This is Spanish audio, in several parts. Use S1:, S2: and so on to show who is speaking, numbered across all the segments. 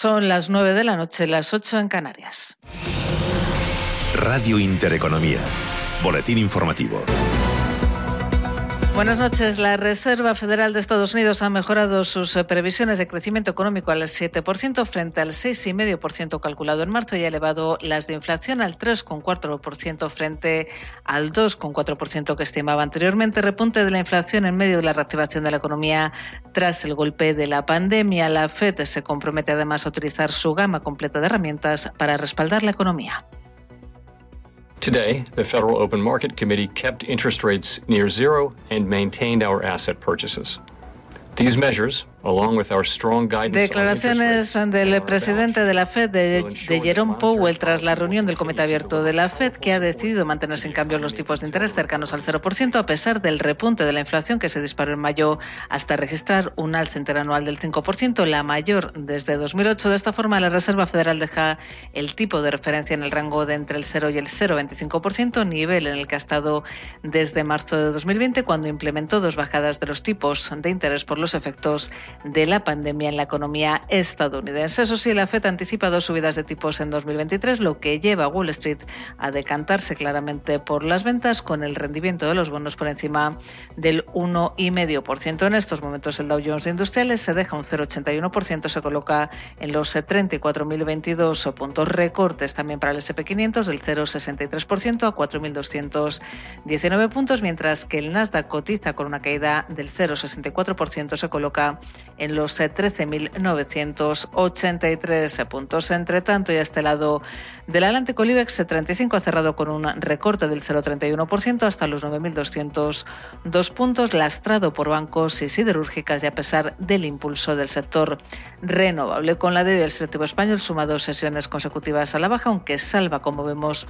S1: Son las 9 de la noche, las 8 en Canarias.
S2: Radio Intereconomía. Boletín informativo.
S1: Buenas noches. La Reserva Federal de Estados Unidos ha mejorado sus eh, previsiones de crecimiento económico al 7% frente al 6,5% calculado en marzo y ha elevado las de inflación al 3,4% frente al 2,4% que estimaba anteriormente. Repunte de la inflación en medio de la reactivación de la economía tras el golpe de la pandemia. La FED se compromete además a utilizar su gama completa de herramientas para respaldar la economía.
S3: Today, the Federal Open Market Committee kept interest rates near zero and maintained our asset purchases. These measures
S1: Declaraciones del presidente de la Fed, de, Jerome Powell, tras la reunión del Comité Abierto de la Fed, que ha decidido mantenerse en cambio los tipos de interés cercanos al 0%, a pesar del repunte de la inflación que se disparó en mayo hasta registrar un alza interanual del 5%, la mayor desde 2008. De esta forma, la Reserva Federal deja el tipo de referencia en el rango de entre el 0 y el 0,25%, nivel en el que ha estado desde marzo de 2020, cuando implementó dos bajadas de los tipos de interés por los efectos de la pandemia en la economía estadounidense. Eso sí, la FED anticipa dos subidas de tipos en 2023, lo que lleva a Wall Street a decantarse claramente por las ventas, con el rendimiento de los bonos por encima del 1,5%. En estos momentos el Dow Jones de Industriales se deja un 0,81%, se coloca en los 34.022 puntos recortes también para el SP500 del 0,63% a 4.219 puntos, mientras que el Nasdaq cotiza con una caída del 0,64%, se coloca en los 13.983 puntos. Entre tanto, y a este lado del Atlántico, el IBEX 35 ha cerrado con un recorte del 0,31% hasta los 9.202 puntos, lastrado por bancos y siderúrgicas y a pesar del impulso del sector renovable. Con la de hoy, el selectivo español suma dos sesiones consecutivas a la baja, aunque salva, como vemos,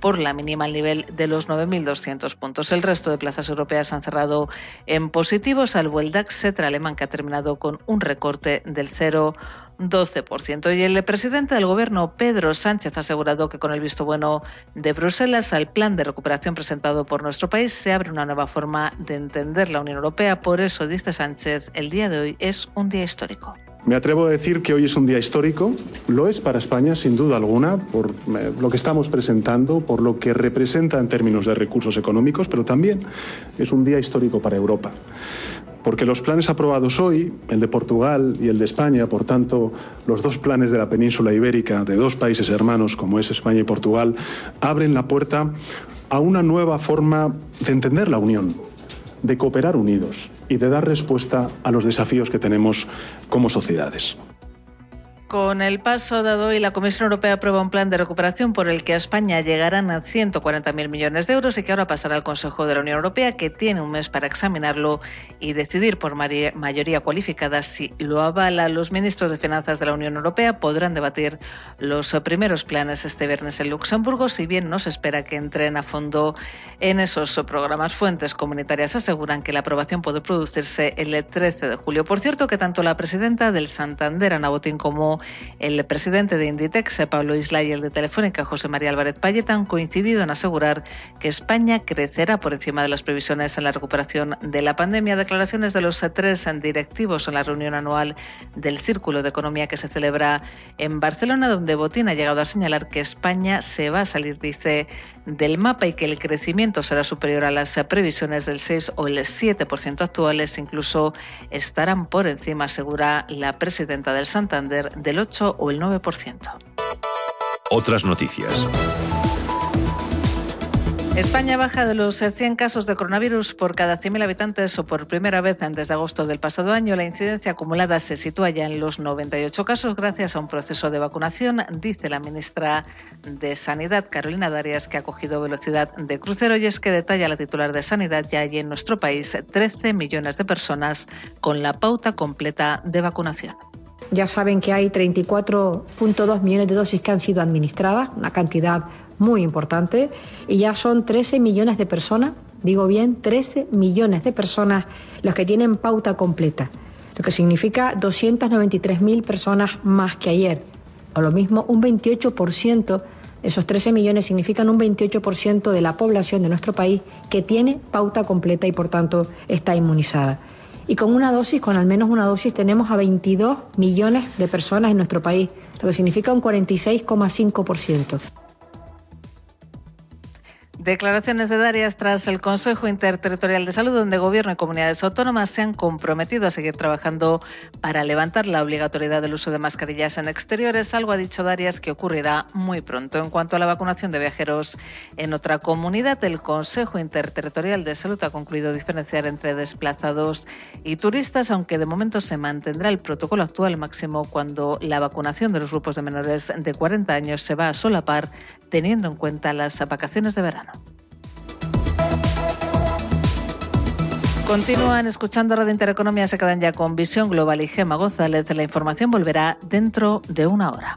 S1: por la mínima al nivel de los 9.200 puntos. El resto de plazas europeas han cerrado en positivo, salvo el DAX Cetra alemán que ha terminado con un recorte del 0,12%. Y el presidente del Gobierno, Pedro Sánchez, ha asegurado que con el visto bueno de Bruselas al plan de recuperación presentado por nuestro país se abre una nueva forma de entender la Unión Europea. Por eso, dice Sánchez, el día de hoy es un día histórico.
S4: Me atrevo a decir que hoy es un día histórico, lo es para España sin duda alguna, por eh, lo que estamos presentando, por lo que representa en términos de recursos económicos, pero también es un día histórico para Europa. Porque los planes aprobados hoy, el de Portugal y el de España, por tanto, los dos planes de la península ibérica de dos países hermanos como es España y Portugal, abren la puerta a una nueva forma de entender la Unión, de cooperar unidos y de dar respuesta a los desafíos que tenemos como sociedades.
S1: Con el paso dado hoy, la Comisión Europea aprueba un plan de recuperación por el que a España llegarán a 140.000 millones de euros y que ahora pasará al Consejo de la Unión Europea, que tiene un mes para examinarlo y decidir por mayoría cualificada si lo avala. Los ministros de Finanzas de la Unión Europea podrán debatir los primeros planes este viernes en Luxemburgo, si bien no se espera que entren a fondo en esos programas. Fuentes comunitarias aseguran que la aprobación puede producirse el 13 de julio. Por cierto, que tanto la presidenta del Santander, Ana Botín, como el presidente de Inditex, Pablo Isla, y el de Telefónica, José María Álvarez Payet, han coincidido en asegurar que España crecerá por encima de las previsiones en la recuperación de la pandemia. Declaraciones de los tres directivos en la reunión anual del Círculo de Economía que se celebra en Barcelona, donde Botín ha llegado a señalar que España se va a salir, dice, del mapa y que el crecimiento será superior a las previsiones del 6 o el 7% actuales, incluso estarán por encima, asegura la presidenta del Santander, del 8 o el 9%.
S2: Otras noticias.
S1: España baja de los 100 casos de coronavirus por cada 100.000 habitantes o por primera vez desde agosto del pasado año. La incidencia acumulada se sitúa ya en los 98 casos gracias a un proceso de vacunación, dice la ministra de Sanidad, Carolina Darias, que ha cogido velocidad de crucero y es que detalla la titular de Sanidad ya hay en nuestro país 13 millones de personas con la pauta completa de vacunación.
S5: Ya saben que hay 34.2 millones de dosis que han sido administradas, una cantidad muy importante, y ya son 13 millones de personas, digo bien, 13 millones de personas los que tienen pauta completa, lo que significa 293.000 personas más que ayer, o lo mismo, un 28%, esos 13 millones significan un 28% de la población de nuestro país que tiene pauta completa y por tanto está inmunizada. Y con una dosis, con al menos una dosis, tenemos a 22 millones de personas en nuestro país, lo que significa un 46,5%.
S1: Declaraciones de Darias tras el Consejo Interterritorial de Salud, donde Gobierno y comunidades autónomas se han comprometido a seguir trabajando para levantar la obligatoriedad del uso de mascarillas en exteriores, algo ha dicho Darias que ocurrirá muy pronto. En cuanto a la vacunación de viajeros en otra comunidad, el Consejo Interterritorial de Salud ha concluido diferenciar entre desplazados y turistas, aunque de momento se mantendrá el protocolo actual máximo cuando la vacunación de los grupos de menores de 40 años se va a solapar teniendo en cuenta las vacaciones de verano. Continúan escuchando Radio Intereconomía, se quedan ya con Visión Global y Gema González. La información volverá dentro de una hora.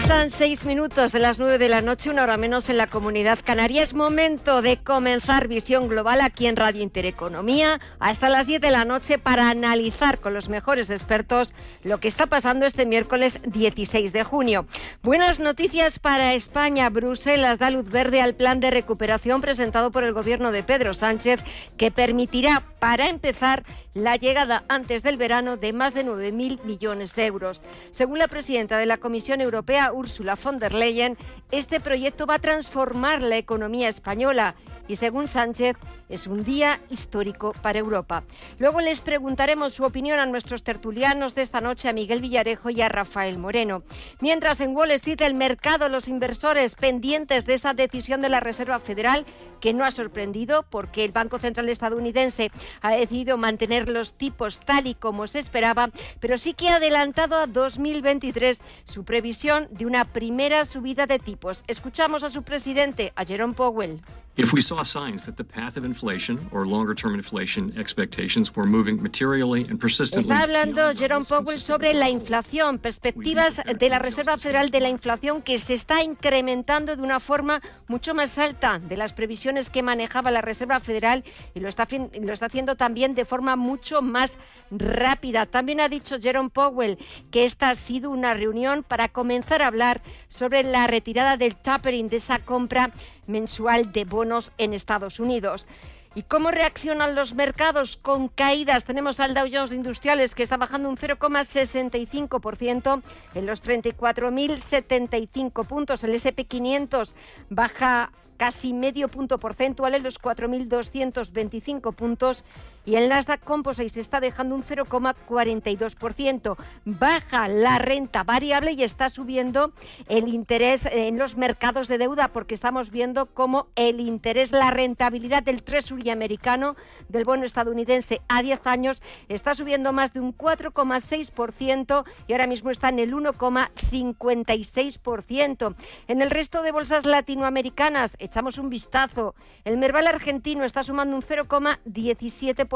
S6: Pasan seis minutos de las nueve de la noche, una hora menos en la comunidad canaria. Es momento de comenzar Visión Global aquí en Radio Intereconomía hasta las diez de la noche para analizar con los mejores expertos lo que está pasando este miércoles 16 de junio. Buenas noticias para España. Bruselas da luz verde al plan de recuperación presentado por el gobierno de Pedro Sánchez que permitirá, para empezar, la llegada antes del verano de más de 9.000 millones de euros. Según la presidenta de la Comisión Europea, Ursula von der Leyen, este proyecto va a transformar la economía española. Y según Sánchez es un día histórico para Europa. Luego les preguntaremos su opinión a nuestros tertulianos de esta noche, a Miguel Villarejo y a Rafael Moreno. Mientras en Wall Street el mercado, los inversores pendientes de esa decisión de la Reserva Federal que no ha sorprendido porque el Banco Central estadounidense ha decidido mantener los tipos tal y como se esperaba, pero sí que ha adelantado a 2023 su previsión de una primera subida de tipos. Escuchamos a su presidente, a Jerome Powell.
S3: If we saw signs that the path of inflation or longer term inflation expectations were moving materially and persistently.
S6: Está hablando Jerome Powell sobre la inflación, perspectivas de la Reserva Federal de la inflación que se está incrementando de una forma mucho más alta de las previsiones que manejaba la Reserva Federal y lo está, lo está haciendo también de forma mucho más rápida. También ha dicho Jerome Powell que esta ha sido una reunión para comenzar a hablar sobre la retirada del tapering de esa compra mensual de bonos en Estados Unidos. ¿Y cómo reaccionan los mercados con caídas? Tenemos al Dow Jones Industriales que está bajando un 0,65% en los 34.075 puntos. El SP500 baja casi medio punto porcentual en los 4.225 puntos y el Nasdaq Composite se está dejando un 0,42%. Baja la renta variable y está subiendo el interés en los mercados de deuda porque estamos viendo cómo el interés, la rentabilidad del Treasury americano, del bono estadounidense a 10 años, está subiendo más de un 4,6% y ahora mismo está en el 1,56%. En el resto de bolsas latinoamericanas, echamos un vistazo. El Merval argentino está sumando un 0,17%.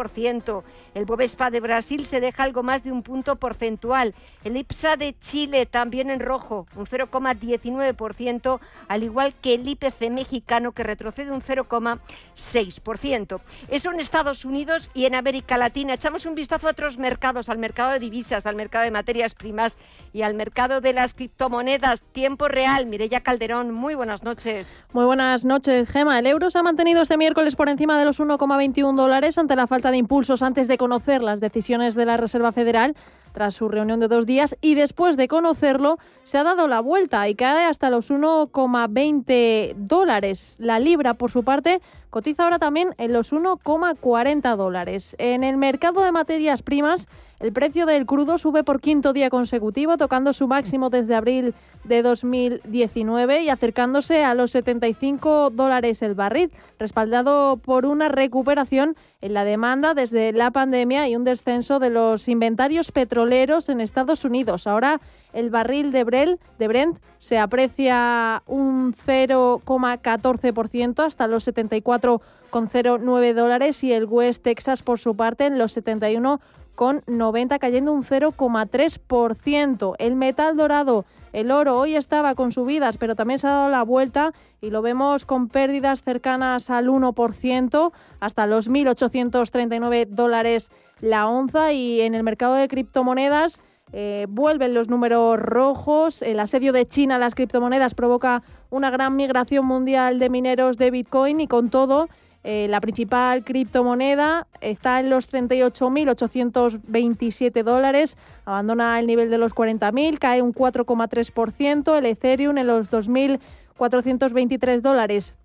S6: El Bovespa de Brasil se deja algo más de un punto porcentual. El IPSA de Chile también en rojo, un 0,19%, al igual que el IPC mexicano que retrocede un 0,6%. Eso en Estados Unidos y en América Latina. Echamos un vistazo a otros mercados, al mercado de divisas, al mercado de materias primas y al mercado de las criptomonedas. Tiempo real. Mireya Calderón, muy buenas noches.
S7: Muy buenas noches, Gema. El euro se ha mantenido este miércoles por encima de los 1,21 dólares ante la falta de impulsos antes de conocer las decisiones de la Reserva Federal tras su reunión de dos días y después de conocerlo se ha dado la vuelta y cae hasta los 1,20 dólares. La libra, por su parte, cotiza ahora también en los 1,40 dólares. En el mercado de materias primas, el precio del crudo sube por quinto día consecutivo, tocando su máximo desde abril de 2019 y acercándose a los 75 dólares el barril, respaldado por una recuperación en la demanda desde la pandemia y un descenso de los inventarios petroleros en Estados Unidos. Ahora el barril de, de Brent se aprecia un 0,14% hasta los 74,09 dólares y el West Texas por su parte en los 71 con 90 cayendo un 0,3%. El metal dorado, el oro, hoy estaba con subidas, pero también se ha dado la vuelta y lo vemos con pérdidas cercanas al 1%, hasta los 1.839 dólares la onza y en el mercado de criptomonedas eh, vuelven los números rojos. El asedio de China a las criptomonedas provoca una gran migración mundial de mineros de Bitcoin y con todo eh, la principal criptomoneda está en los 38.827 dólares, abandona el nivel de los 40.000, cae un 4,3%, el Ethereum en los 2.423 dólares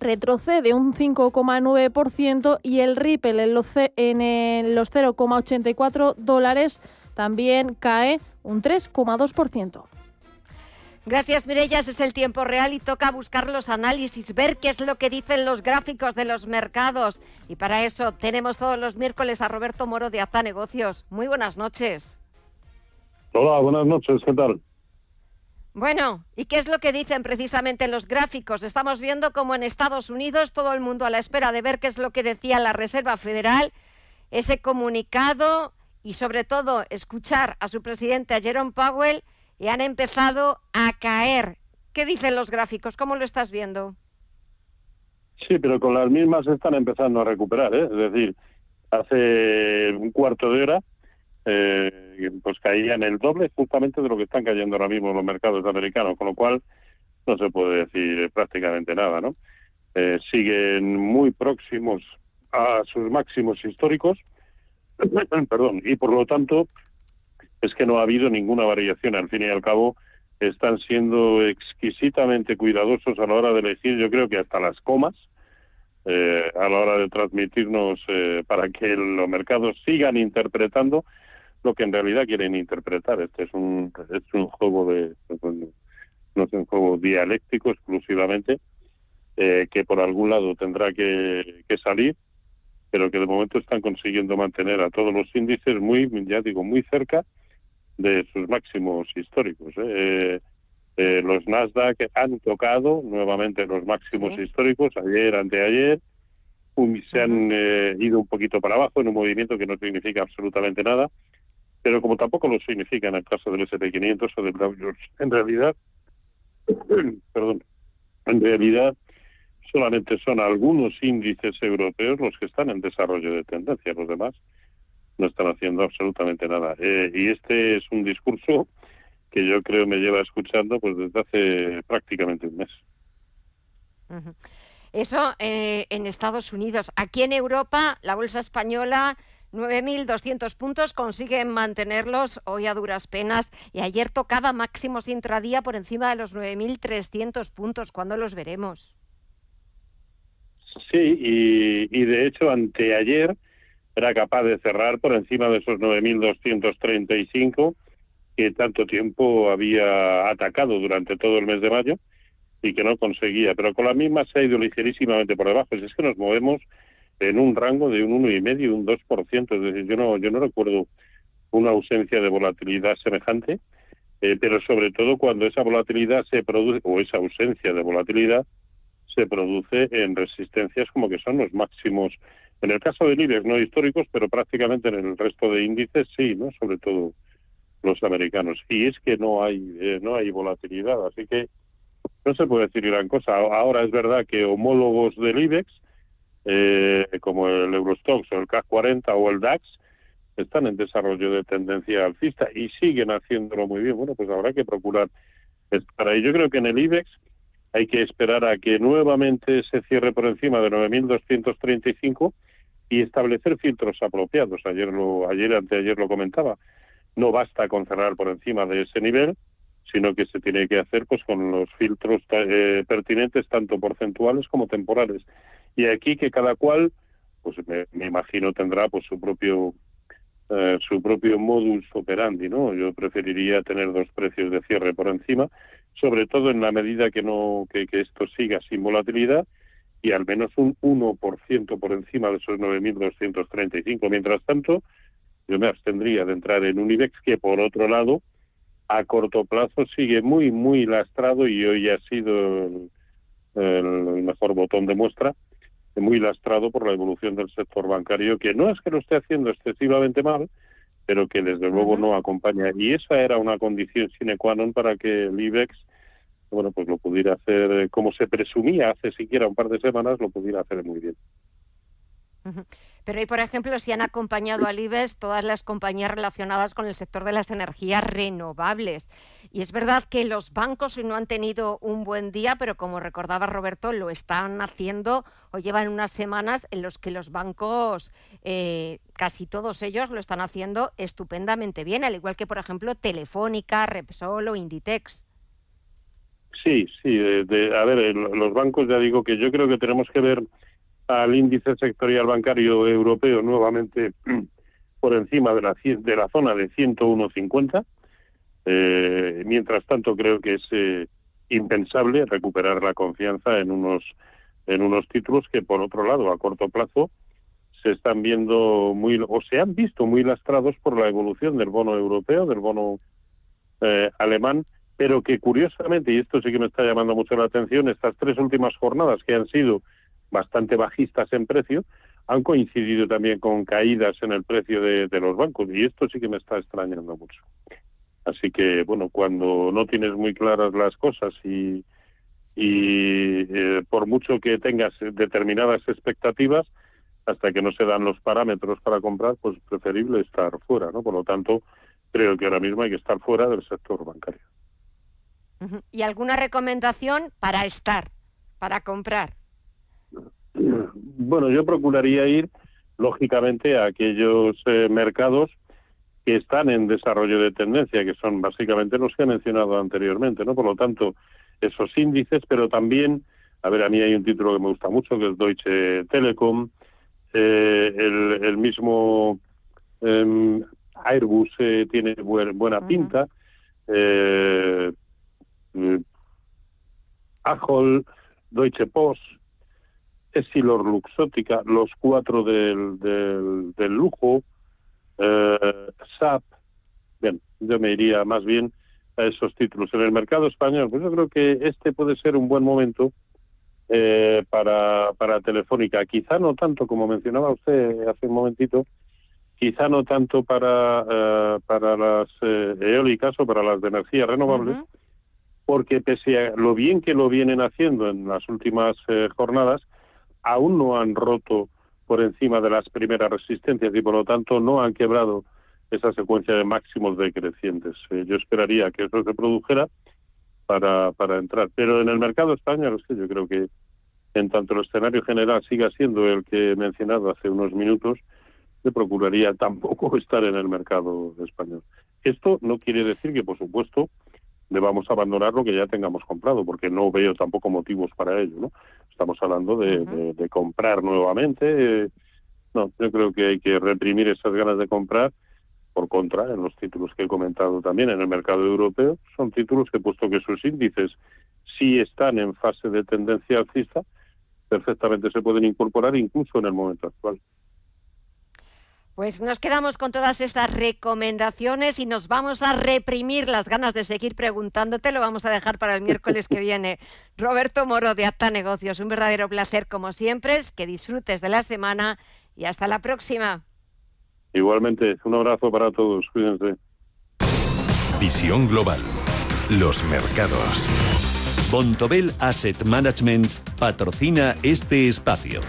S7: retrocede un 5,9% y el Ripple en los, en los 0,84 dólares también cae un 3,2%.
S6: Gracias, Mirellas. Es el tiempo real y toca buscar los análisis, ver qué es lo que dicen los gráficos de los mercados. Y para eso tenemos todos los miércoles a Roberto Moro de Aza Negocios. Muy buenas noches.
S8: Hola, buenas noches. ¿Qué tal?
S6: Bueno, ¿y qué es lo que dicen precisamente los gráficos? Estamos viendo como en Estados Unidos todo el mundo a la espera de ver qué es lo que decía la Reserva Federal, ese comunicado y sobre todo escuchar a su presidente, a Jerome Powell, y han empezado a caer. ¿Qué dicen los gráficos? ¿Cómo lo estás viendo?
S8: Sí, pero con las mismas están empezando a recuperar, ¿eh? es decir, hace un cuarto de hora eh, pues caían el doble justamente de lo que están cayendo ahora mismo los mercados americanos, con lo cual no se puede decir prácticamente nada, ¿no? Eh, siguen muy próximos a sus máximos históricos, perdón, y por lo tanto es que no ha habido ninguna variación. Al fin y al cabo, están siendo exquisitamente cuidadosos a la hora de elegir, yo creo que hasta las comas, eh, a la hora de transmitirnos eh, para que los mercados sigan interpretando lo que en realidad quieren interpretar. Este es un, es un juego de, no es un juego dialéctico exclusivamente, eh, que por algún lado tendrá que, que salir, pero que de momento están consiguiendo mantener a todos los índices muy, ya digo, muy cerca de sus máximos históricos. ¿eh? Eh, eh, los Nasdaq han tocado nuevamente los máximos históricos ayer, anteayer, se han ido un poquito para abajo en un movimiento que no significa absolutamente nada, pero como tampoco lo significa en el caso del SP500 o del Dow Jones. En realidad, perdón, en realidad solamente son algunos índices europeos los que están en desarrollo de tendencia, los demás no están haciendo absolutamente nada. Eh, y este es un discurso que yo creo me lleva escuchando pues desde hace prácticamente un mes.
S6: Eso eh, en Estados Unidos. Aquí en Europa, la bolsa española 9.200 puntos, consiguen mantenerlos hoy a duras penas y ayer tocaba máximos intradía por encima de los 9.300 puntos. ¿Cuándo los veremos?
S8: Sí, y, de hecho anteayer era capaz de cerrar por encima de esos 9.235 que tanto tiempo había atacado durante todo el mes de mayo y que no conseguía. Pero con la misma se ha ido ligerísimamente por debajo. Es que nos movemos en un rango de un 1,5 y un 2%. Es decir, yo no, yo no recuerdo una ausencia de volatilidad semejante, eh, pero sobre todo cuando esa volatilidad se produce, o esa ausencia de volatilidad, se produce en resistencias como que son los máximos en el caso del IBEX no históricos, pero prácticamente en el resto de índices sí, ¿no? Sobre todo los americanos. Y es que no hay eh, no hay volatilidad, así que no se puede decir gran cosa. Ahora es verdad que homólogos del IBEX, eh, como el Eurostox o el CAC 40 o el DAX, están en desarrollo de tendencia alcista y siguen haciéndolo muy bien. Bueno, pues habrá que procurar estar ahí. Yo creo que en el IBEX hay que esperar a que nuevamente se cierre por encima de 9.235 y establecer filtros apropiados. Ayer lo, ayer anteayer lo comentaba. no basta con cerrar por encima de ese nivel, sino que se tiene que hacer pues con los filtros eh, pertinentes, tanto porcentuales como temporales. Y aquí que cada cual, pues me, imagino tendrá pues su propio eh, su propio modus operandi, ¿no? Yo preferiría tener dos precios de cierre por encima, sobre todo en la medida que no que, esto siga sin volatilidad y al menos un 1% por encima de esos 9.235. Mientras tanto, yo me abstendría de entrar en un IBEX que, por otro lado, a corto plazo sigue muy, muy lastrado y hoy ha sido el, mejor botón de muestra, muy lastrado por la evolución del sector bancario, que no es que lo esté haciendo excesivamente mal, pero que desde luego no acompaña. Y esa era una condición sine qua non para que el IBEX, bueno, pues lo pudiera hacer eh, como se presumía hace siquiera un par de semanas, lo pudiera hacer muy bien.
S6: Pero hoy, por ejemplo, si han acompañado al IBEX todas las compañías relacionadas con el sector de las energías renovables. Y es verdad que los bancos no han tenido un buen día, pero como recordaba Roberto, lo están haciendo o llevan unas semanas en los que los bancos, eh, casi todos ellos, lo están haciendo estupendamente bien, al igual que, por ejemplo, Telefónica, Repsol o Inditex.
S8: Sí, sí. a ver, los bancos, ya digo que yo creo que tenemos que ver al índice sectorial bancario europeo nuevamente por encima de la, de la zona de 101.50. Eh, mientras tanto, creo que es eh, impensable recuperar la confianza en unos, en unos títulos que, por otro lado, a corto plazo, se están viendo muy o se han visto muy lastrados por la evolución del bono europeo, del bono eh, alemán, pero que curiosamente, y esto sí que me está llamando mucho la atención, estas tres últimas jornadas que han sido bastante bajistas en precio, han coincidido también con caídas en el precio de, los bancos y esto sí que me está extrañando mucho. Así que, bueno, cuando no tienes muy claras las cosas y, y eh, por mucho que tengas determinadas expectativas, hasta que no se dan los parámetros para comprar, pues preferible estar fuera, ¿no? Por lo tanto, creo que ahora mismo hay que estar fuera del sector bancario.
S6: ¿Y alguna recomendación para estar, para comprar?
S8: Bueno, yo procuraría ir, lógicamente, a aquellos eh, mercados que están en desarrollo de tendencia, que son básicamente los que he mencionado anteriormente, ¿no? Por lo tanto, esos índices, pero también, a ver, a mí hay un título que me gusta mucho, que es Deutsche Telekom, eh, el, mismo em, Airbus eh, tiene buena pinta, eh, Deutsche Post, Essilor Luxótica, los cuatro del, del, lujo, eh, SAP, bien, yo me iría más bien a esos títulos. En el mercado español, pues yo creo que este puede ser un buen momento eh, para, para Telefónica. Quizá no tanto, como mencionaba usted hace un momentito, quizá no tanto para, eh, para las eólicas o para las de energía renovable, porque pese a lo bien que lo vienen haciendo en las últimas jornadas, aún no han roto por encima de las primeras resistencias y por lo tanto no han quebrado esa secuencia de máximos decrecientes. Eh, yo esperaría que eso se produjera para, entrar. Pero en el mercado español, yo creo que en tanto el escenario general siga siendo el que he mencionado hace unos minutos, yo procuraría tampoco estar en el mercado español. Esto no quiere decir que, por supuesto, debamos abandonar lo que ya tengamos comprado, porque no veo tampoco motivos para ello, ¿no? Estamos hablando de, comprar nuevamente. no, yo creo que hay que reprimir esas ganas de comprar. Por contra, en los títulos que he comentado también en el mercado europeo, son títulos que, puesto que sus índices sí están en fase de tendencia alcista, perfectamente se pueden incorporar incluso en el momento actual.
S6: Pues nos quedamos con todas esas recomendaciones y nos vamos a reprimir las ganas de seguir preguntándote. Lo vamos a dejar para el miércoles que viene. Roberto Moro de Apta Negocios, un verdadero placer como siempre. Es que disfrutes de la semana y hasta la próxima.
S8: Igualmente, un abrazo para todos. Cuídense.
S2: Visión Global. Los mercados. Bontobel Asset Management patrocina este espacio.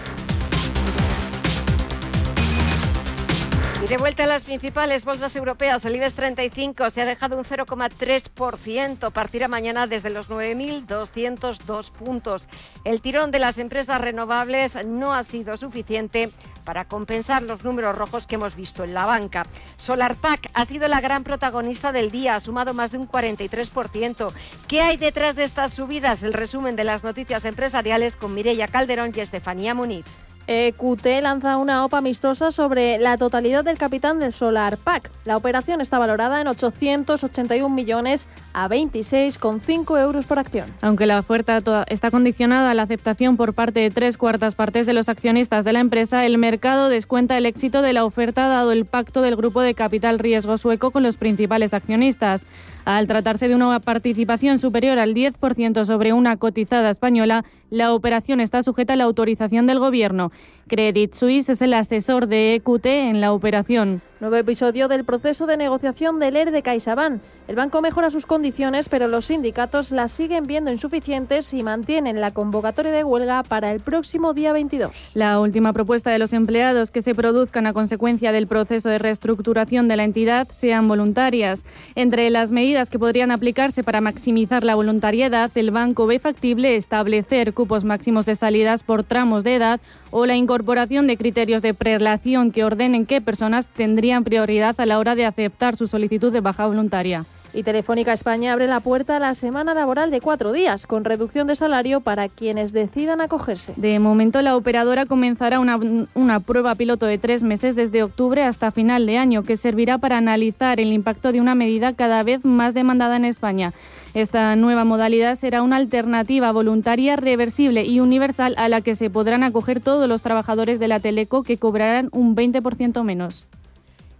S6: De vuelta a las principales bolsas europeas, el IBEX 35 se ha dejado un 0,3%, partirá mañana desde los 9.202 puntos. El tirón de las empresas renovables no ha sido suficiente para compensar los números rojos que hemos visto en la banca. SolarPack ha sido la gran protagonista del día, ha sumado más de un 43%. ¿Qué hay detrás de estas subidas? El resumen de las noticias empresariales con Mireia Calderón y Estefanía Muniz.
S7: EQT lanza una OPA amistosa sobre la totalidad del capital del Solar Pack. La operación está valorada en 881 millones a 26,5 euros por acción.
S9: Aunque la oferta está condicionada a la aceptación por parte de tres cuartas partes de los accionistas de la empresa, el mercado descuenta el éxito de la oferta dado el pacto del grupo de capital riesgo sueco con los principales accionistas. Al tratarse de una participación superior al 10% sobre una cotizada española, la operación está sujeta a la autorización del Gobierno. Credit Suisse es el asesor de EQT en la operación.
S7: Nuevo episodio del proceso de negociación del ERE de CaixaBank. El banco mejora sus condiciones, pero los sindicatos las siguen viendo insuficientes y mantienen la convocatoria de huelga para el próximo día 22.
S9: La última propuesta de los empleados que se produzcan a consecuencia del proceso de reestructuración de la entidad sean voluntarias. Entre las medidas que podrían aplicarse para maximizar la voluntariedad, el banco ve factible establecer cupos máximos de salidas por tramos de edad o la incorporación de criterios de prelación que ordenen qué personas tendrían prioridad a la hora de aceptar su solicitud de baja voluntaria.
S7: Y Telefónica España abre la puerta a la semana laboral de cuatro días, con reducción de salario para quienes decidan acogerse.
S9: De momento, la operadora comenzará una, prueba piloto de tres meses desde octubre hasta final de año, que servirá para analizar el impacto de una medida cada vez más demandada en España. Esta nueva modalidad será una alternativa voluntaria, reversible y universal a la que se podrán acoger todos los trabajadores de la Teleco que cobrarán un 20% menos.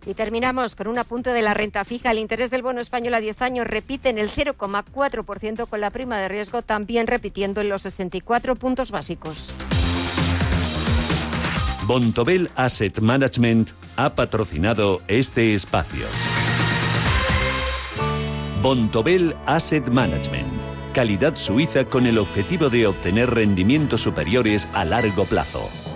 S6: Y terminamos con un apunte de la renta fija. El interés del bono español a 10 años repite en el 0,4% con la prima de riesgo también repitiendo en los 64 puntos básicos.
S2: Bontobel Asset Management ha patrocinado este espacio. Bontobel Asset Management. Calidad suiza con el objetivo de obtener rendimientos superiores a largo plazo.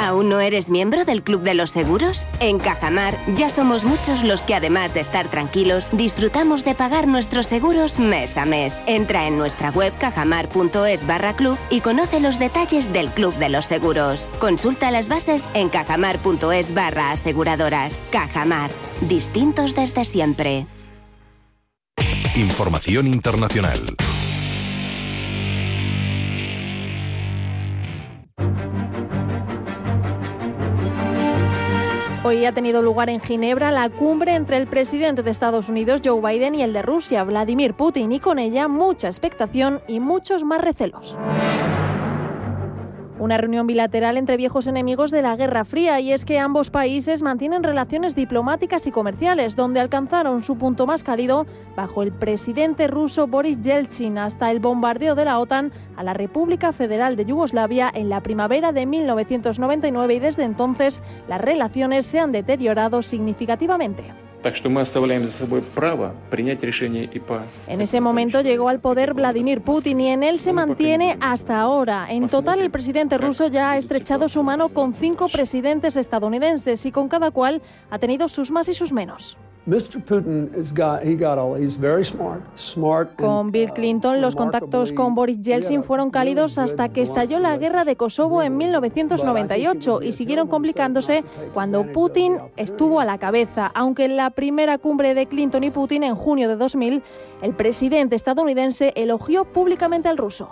S10: ¿Aún no eres miembro del Club de los Seguros? En Cajamar ya somos muchos los que además de estar tranquilos, disfrutamos de pagar nuestros seguros mes a mes. Entra en nuestra web cajamar.es barra club y conoce los detalles del Club de los Seguros. Consulta las bases en cajamar.es barra aseguradoras. Cajamar, distintos desde siempre.
S11: Información internacional.
S7: Hoy ha tenido lugar en Ginebra la cumbre entre el presidente de Estados Unidos, Joe Biden, y el de Rusia, Vladimir Putin, y con ella mucha expectación y muchos más recelos. Una reunión bilateral entre viejos enemigos de la Guerra Fría y es que ambos países mantienen relaciones diplomáticas y comerciales donde alcanzaron su punto más cálido bajo el presidente ruso Boris Yeltsin hasta el bombardeo de la OTAN a la República Federal de Yugoslavia en la primavera de 1999 y desde entonces las relaciones se han deteriorado significativamente. En ese momento llegó al poder Vladimir Putin y en él se mantiene hasta ahora. En total, el presidente ruso ya ha estrechado su mano con cinco presidentes estadounidenses y con cada cual ha tenido sus más y sus menos. Con Bill Clinton, los contactos con Boris Yeltsin fueron cálidos hasta que estalló la guerra de Kosovo en 1998 y siguieron complicándose cuando Putin estuvo a la cabeza. Aunque en la primera cumbre de Clinton y Putin en junio de 2000, el presidente estadounidense elogió públicamente al ruso.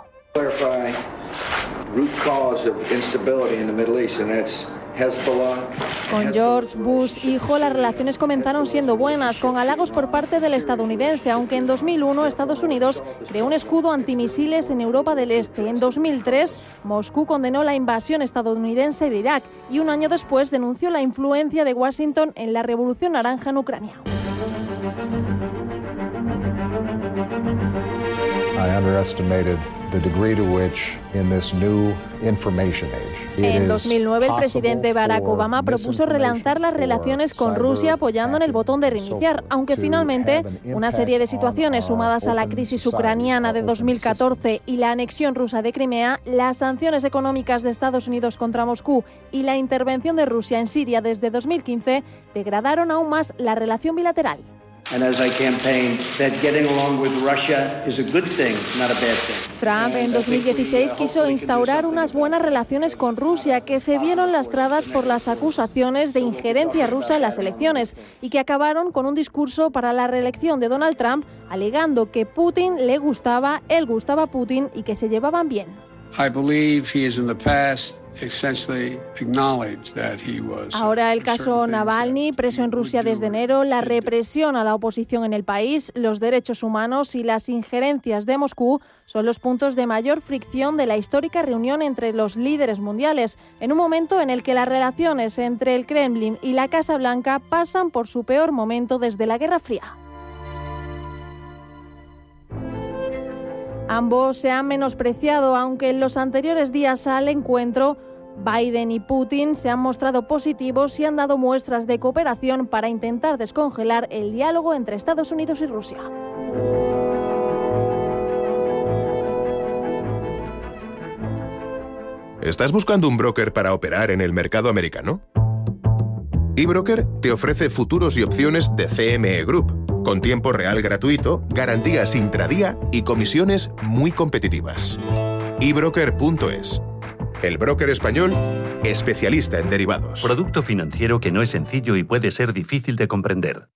S7: Con George Bush hijo, las relaciones comenzaron siendo buenas, con halagos por parte del estadounidense, aunque en 2001 Estados Unidos creó un escudo antimisiles en Europa del Este. En 2003, Moscú condenó la invasión estadounidense de Irak y un año después denunció la influencia de Washington en la Revolución Naranja en Ucrania. En 2009 el presidente Barack Obama propuso relanzar las relaciones con Rusia apoyando en el botón de reiniciar, aunque finalmente una serie de situaciones sumadas a la crisis ucraniana de 2014 y la anexión rusa de Crimea, las sanciones económicas de Estados Unidos contra Moscú y la intervención de Rusia en Siria desde 2015 degradaron aún más la relación bilateral. Trump en 2016 quiso instaurar unas buenas relaciones con Rusia que se vieron lastradas por las acusaciones de injerencia rusa en las elecciones y que acabaron con un discurso para la reelección de Donald Trump alegando que Putin le gustaba, él gustaba a Putin y que se llevaban bien. Ahora el caso Navalny, preso en Rusia desde enero, la represión a la oposición en el país, los derechos humanos y las injerencias de Moscú son los puntos de mayor fricción de la histórica reunión entre los líderes mundiales, en un momento en el que las relaciones entre el Kremlin y la Casa Blanca pasan por su peor momento desde la Guerra Fría. Ambos se han menospreciado, aunque en los anteriores días al encuentro Biden y Putin se han mostrado positivos y han dado muestras de cooperación para intentar descongelar el diálogo entre Estados Unidos y Rusia.
S11: ¿Estás buscando un broker para operar en el mercado americano? eBroker te ofrece futuros y opciones de CME Group con tiempo real gratuito, garantías intradía y comisiones muy competitivas. ebroker.es. El broker español, especialista en derivados.
S2: Producto financiero que no es sencillo y puede ser difícil de comprender.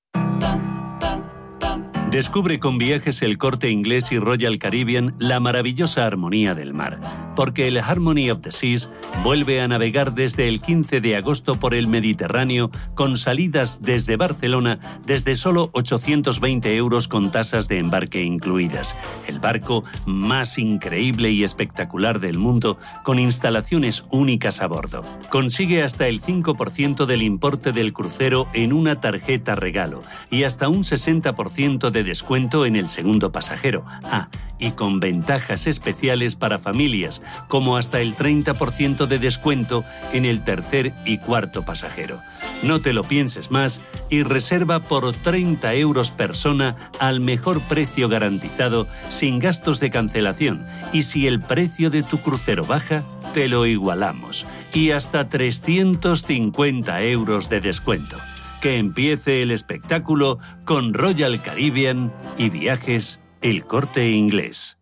S2: Descubre con viajes el corte inglés y Royal Caribbean la maravillosa armonía del mar, porque el Harmony of the Seas vuelve a navegar desde el 15 de agosto por el Mediterráneo con salidas desde Barcelona desde solo 820 euros con tasas de embarque incluidas. El barco más increíble y espectacular del mundo con instalaciones únicas a bordo. Consigue hasta el 5% del importe del crucero en una tarjeta regalo y hasta un 60% de descuento en el segundo pasajero. Ah, y con ventajas especiales para familias, como hasta el 30% de descuento en el tercer y cuarto pasajero. No te lo pienses más y reserva por 30 euros persona al mejor precio garantizado sin gastos de cancelación. Y si el precio de tu crucero baja, te lo igualamos. Y hasta 350 euros de descuento que empiece el espectáculo con Royal Caribbean y viajes El Corte Inglés.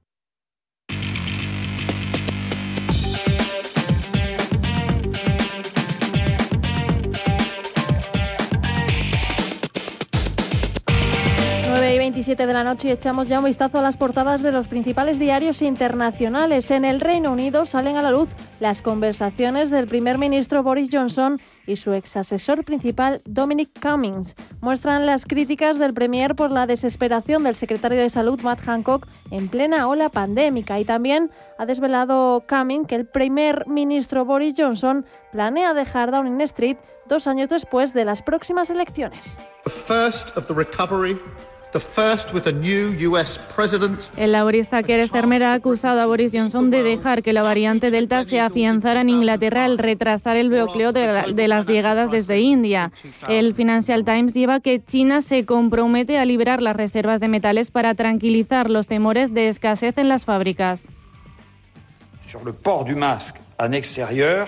S7: 27 de la noche y echamos ya un vistazo a las portadas de los principales diarios internacionales. En el Reino Unido salen a la luz las conversaciones del primer ministro Boris Johnson y su ex asesor principal Dominic Cummings. Muestran las críticas del premier por la desesperación del secretario de Salud Matt Hancock en plena ola pandémica y también ha desvelado Cummings que el primer ministro Boris Johnson planea dejar Downing Street dos años después de las próximas elecciones.
S9: El laborista Keir Starmer ha acusado a Boris Johnson de dejar que la variante Delta se afianzara en Inglaterra al retrasar el bloqueo de, las llegadas desde India. El Financial Times lleva que China se compromete a liberar las reservas de metales para tranquilizar los temores de escasez en las fábricas.
S12: Sur le port du masque en exterior,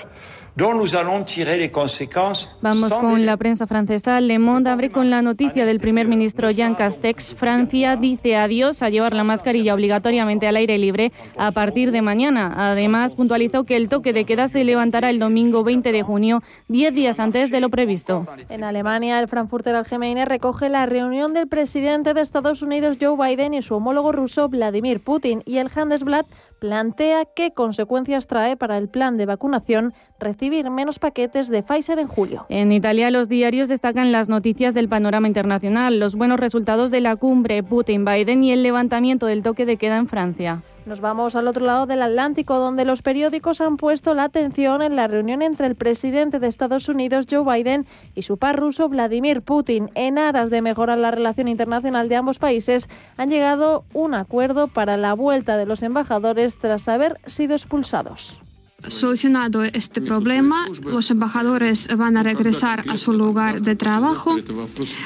S9: Vamos con la prensa francesa. Le Monde abre con la noticia del primer ministro Jean Castex. Francia dice adiós a llevar la mascarilla obligatoriamente al aire libre a partir de mañana. Además, puntualizó que el toque de queda se levantará el domingo 20 de junio, 10 días antes de lo previsto.
S7: En Alemania, el Frankfurter Allgemeine recoge la reunión del presidente de Estados Unidos Joe Biden y su homólogo ruso Vladimir Putin y el Handelsblatt plantea qué consecuencias trae para el plan de vacunación recibir menos paquetes de Pfizer en julio.
S9: En Italia los diarios destacan las noticias del panorama internacional, los buenos resultados de la cumbre Putin-Biden y el levantamiento del toque de queda en Francia.
S7: Nos vamos al otro lado del Atlántico, donde los periódicos han puesto la atención en la reunión entre el presidente de Estados Unidos, Joe Biden, y su par ruso, Vladimir Putin. En aras de mejorar la relación internacional de ambos países, han llegado un acuerdo para la vuelta de los embajadores tras haber sido expulsados.
S13: Solucionado este problema, los embajadores van a regresar a su lugar de trabajo.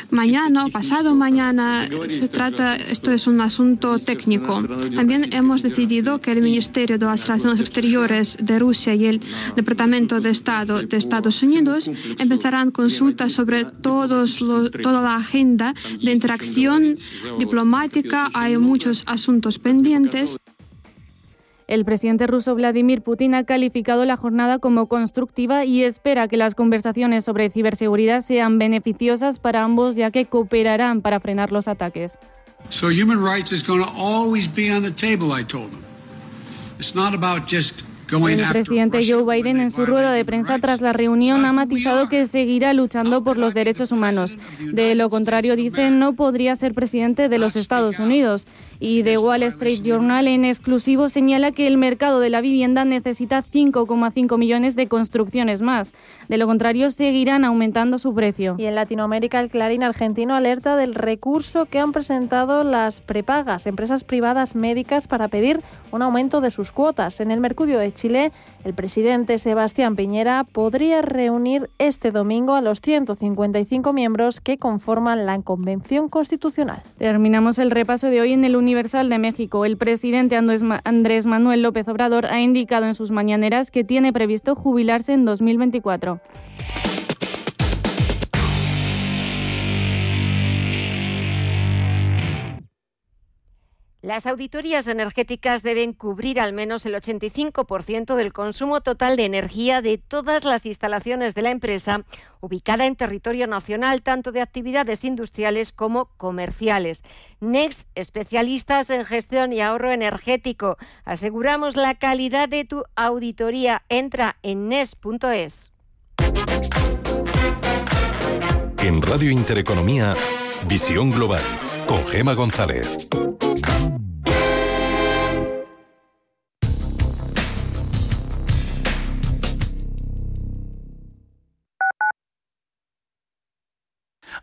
S13: Mañana pasado mañana se trata, esto es un asunto técnico. También hemos decidido que el Ministerio de las Relaciones Exteriores de Rusia y el Departamento de Estado de Estados Unidos empezarán consultas sobre toda la agenda de interacción diplomática. Hay muchos asuntos pendientes.
S9: El presidente ruso Vladimir Putin ha calificado la jornada como constructiva y espera que las conversaciones sobre ciberseguridad sean beneficiosas para ambos ya que cooperarán para frenar los ataques.
S14: So human rights is going to always be on the table, I told them. It's not about just
S9: el presidente Joe Biden en su rueda de prensa tras la reunión ha matizado que seguirá luchando por los derechos humanos. De lo contrario, dice, no podría ser presidente de los Estados Unidos. Y The Wall Street Journal en exclusivo señala que el mercado de la vivienda necesita 5,5 millones de construcciones más. De lo contrario, seguirán aumentando su precio.
S7: Y en Latinoamérica, el Clarín argentino alerta del recurso que han presentado las prepagas, empresas privadas médicas, para pedir un aumento de sus cuotas. En el Mercurio de Chile, el presidente Sebastián Piñera podría reunir este domingo a los 155 miembros que conforman la Convención Constitucional.
S9: Terminamos el repaso de hoy en el Universal de México. El presidente Andrés Manuel López Obrador ha indicado en sus mañaneras que tiene previsto jubilarse en 2024.
S6: Las auditorías energéticas deben cubrir al menos el 85% del consumo total de energía de todas las instalaciones de la empresa ubicada en territorio nacional, tanto de actividades industriales como comerciales. Next, especialistas en gestión y ahorro energético. Aseguramos la calidad de tu auditoría. Entra en next.es.
S15: En Radio Intereconomía, Visión Global, con Gema González.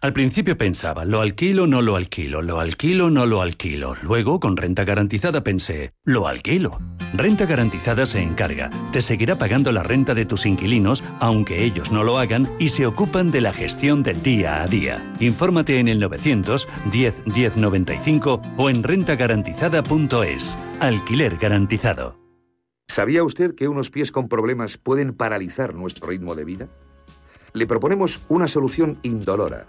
S2: Al principio pensaba, lo alquilo, no lo alquilo, lo alquilo, no lo alquilo. Luego, con renta garantizada pensé, lo alquilo. Renta garantizada se encarga, te seguirá pagando la renta de tus inquilinos, aunque ellos no lo hagan, y se ocupan de la gestión del día a día. Infórmate en el 900 10 10 95 o en rentagarantizada.es. Alquiler garantizado.
S16: ¿Sabía usted que unos pies con problemas pueden paralizar nuestro ritmo de vida? Le proponemos una solución indolora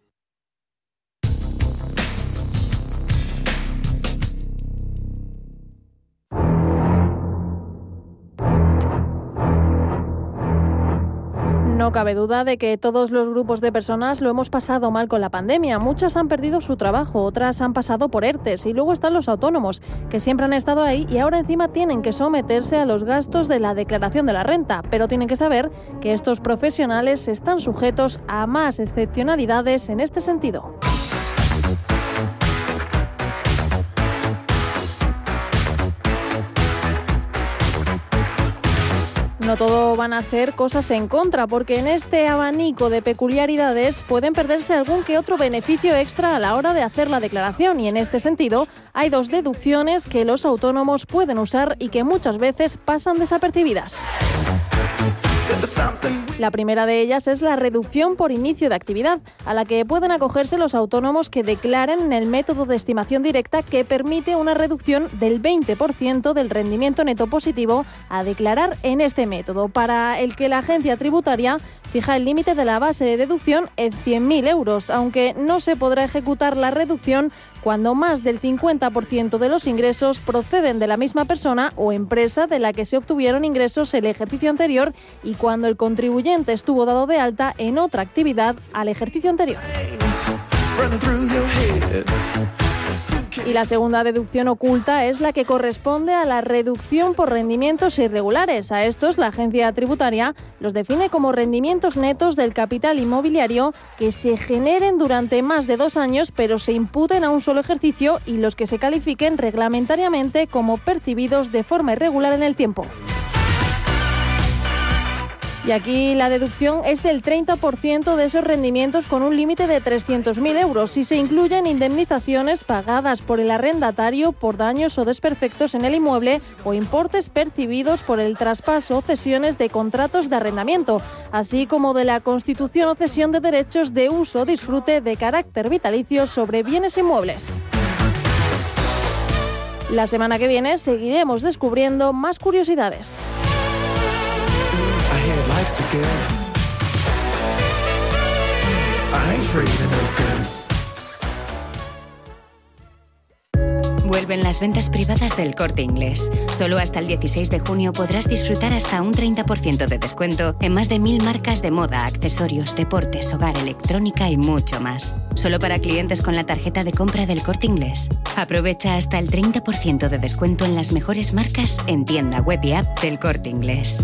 S7: No cabe duda de que todos los grupos de personas lo hemos pasado mal con la pandemia. Muchas han perdido su trabajo, otras han pasado por ERTES y luego están los autónomos, que siempre han estado ahí y ahora encima tienen que someterse a los gastos de la declaración de la renta. Pero tienen que saber que estos profesionales están sujetos a más excepcionalidades en este sentido. No todo van a ser cosas en contra, porque en este abanico de peculiaridades pueden perderse algún que otro beneficio extra a la hora de hacer la declaración y en este sentido hay dos deducciones que los autónomos pueden usar y que muchas veces pasan desapercibidas. La primera de ellas es la reducción por inicio de actividad, a la que pueden acogerse los autónomos que declaren en el método de estimación directa que permite una reducción del 20% del rendimiento neto positivo a declarar en este método, para el que la agencia tributaria fija el límite de la base de deducción en 100.000 euros, aunque no se podrá ejecutar la reducción cuando más del 50% de los ingresos proceden de la misma persona o empresa de la que se obtuvieron ingresos el ejercicio anterior y cuando el contribuyente estuvo dado de alta en otra actividad al ejercicio anterior. Y la segunda deducción oculta es la que corresponde a la reducción por rendimientos irregulares. A estos la agencia tributaria los define como rendimientos netos del capital inmobiliario que se generen durante más de dos años pero se imputen a un solo ejercicio y los que se califiquen reglamentariamente como percibidos de forma irregular en el tiempo. Y aquí la deducción es del 30% de esos rendimientos con un límite de 300.000 euros si se incluyen indemnizaciones pagadas por el arrendatario por daños o desperfectos en el inmueble o importes percibidos por el traspaso o cesiones de contratos de arrendamiento, así como de la constitución o cesión de derechos de uso o disfrute de carácter vitalicio sobre bienes inmuebles. La semana que viene seguiremos descubriendo más curiosidades.
S10: Vuelven las ventas privadas del corte inglés. Solo hasta el 16 de junio podrás disfrutar hasta un 30% de descuento en más de mil marcas de moda, accesorios, deportes, hogar, electrónica y mucho más. Solo para clientes con la tarjeta de compra del corte inglés. Aprovecha hasta el 30% de descuento en las mejores marcas en tienda web y app del corte inglés.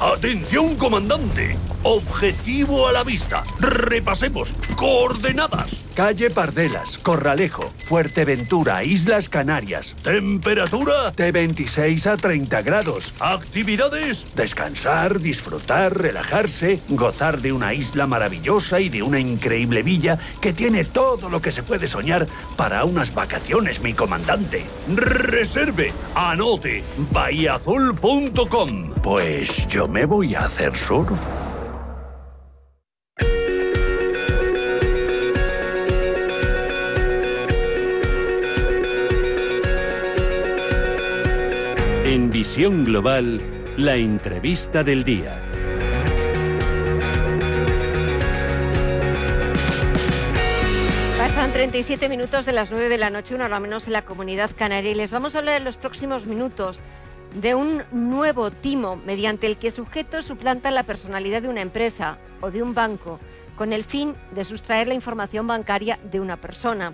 S17: Atención, comandante. Objetivo a la vista. Repasemos. Coordenadas.
S18: Calle Pardelas, Corralejo, Fuerteventura, Islas Canarias.
S17: Temperatura
S18: de 26 a 30 grados.
S17: Actividades.
S18: Descansar, disfrutar, relajarse, gozar de una isla maravillosa y de una increíble villa que tiene todo lo que se puede soñar para unas vacaciones, mi comandante.
S17: Reserve, anote, bahiazul.com.
S18: Pues yo me voy a hacer surf.
S2: En Visión Global, la entrevista del día.
S6: Pasan 37 minutos de las 9 de la noche, una hora menos en la comunidad canaria, y les vamos a hablar en los próximos minutos de un nuevo timo mediante el que sujetos suplantan la personalidad de una empresa o de un banco con el fin de sustraer la información bancaria de una persona.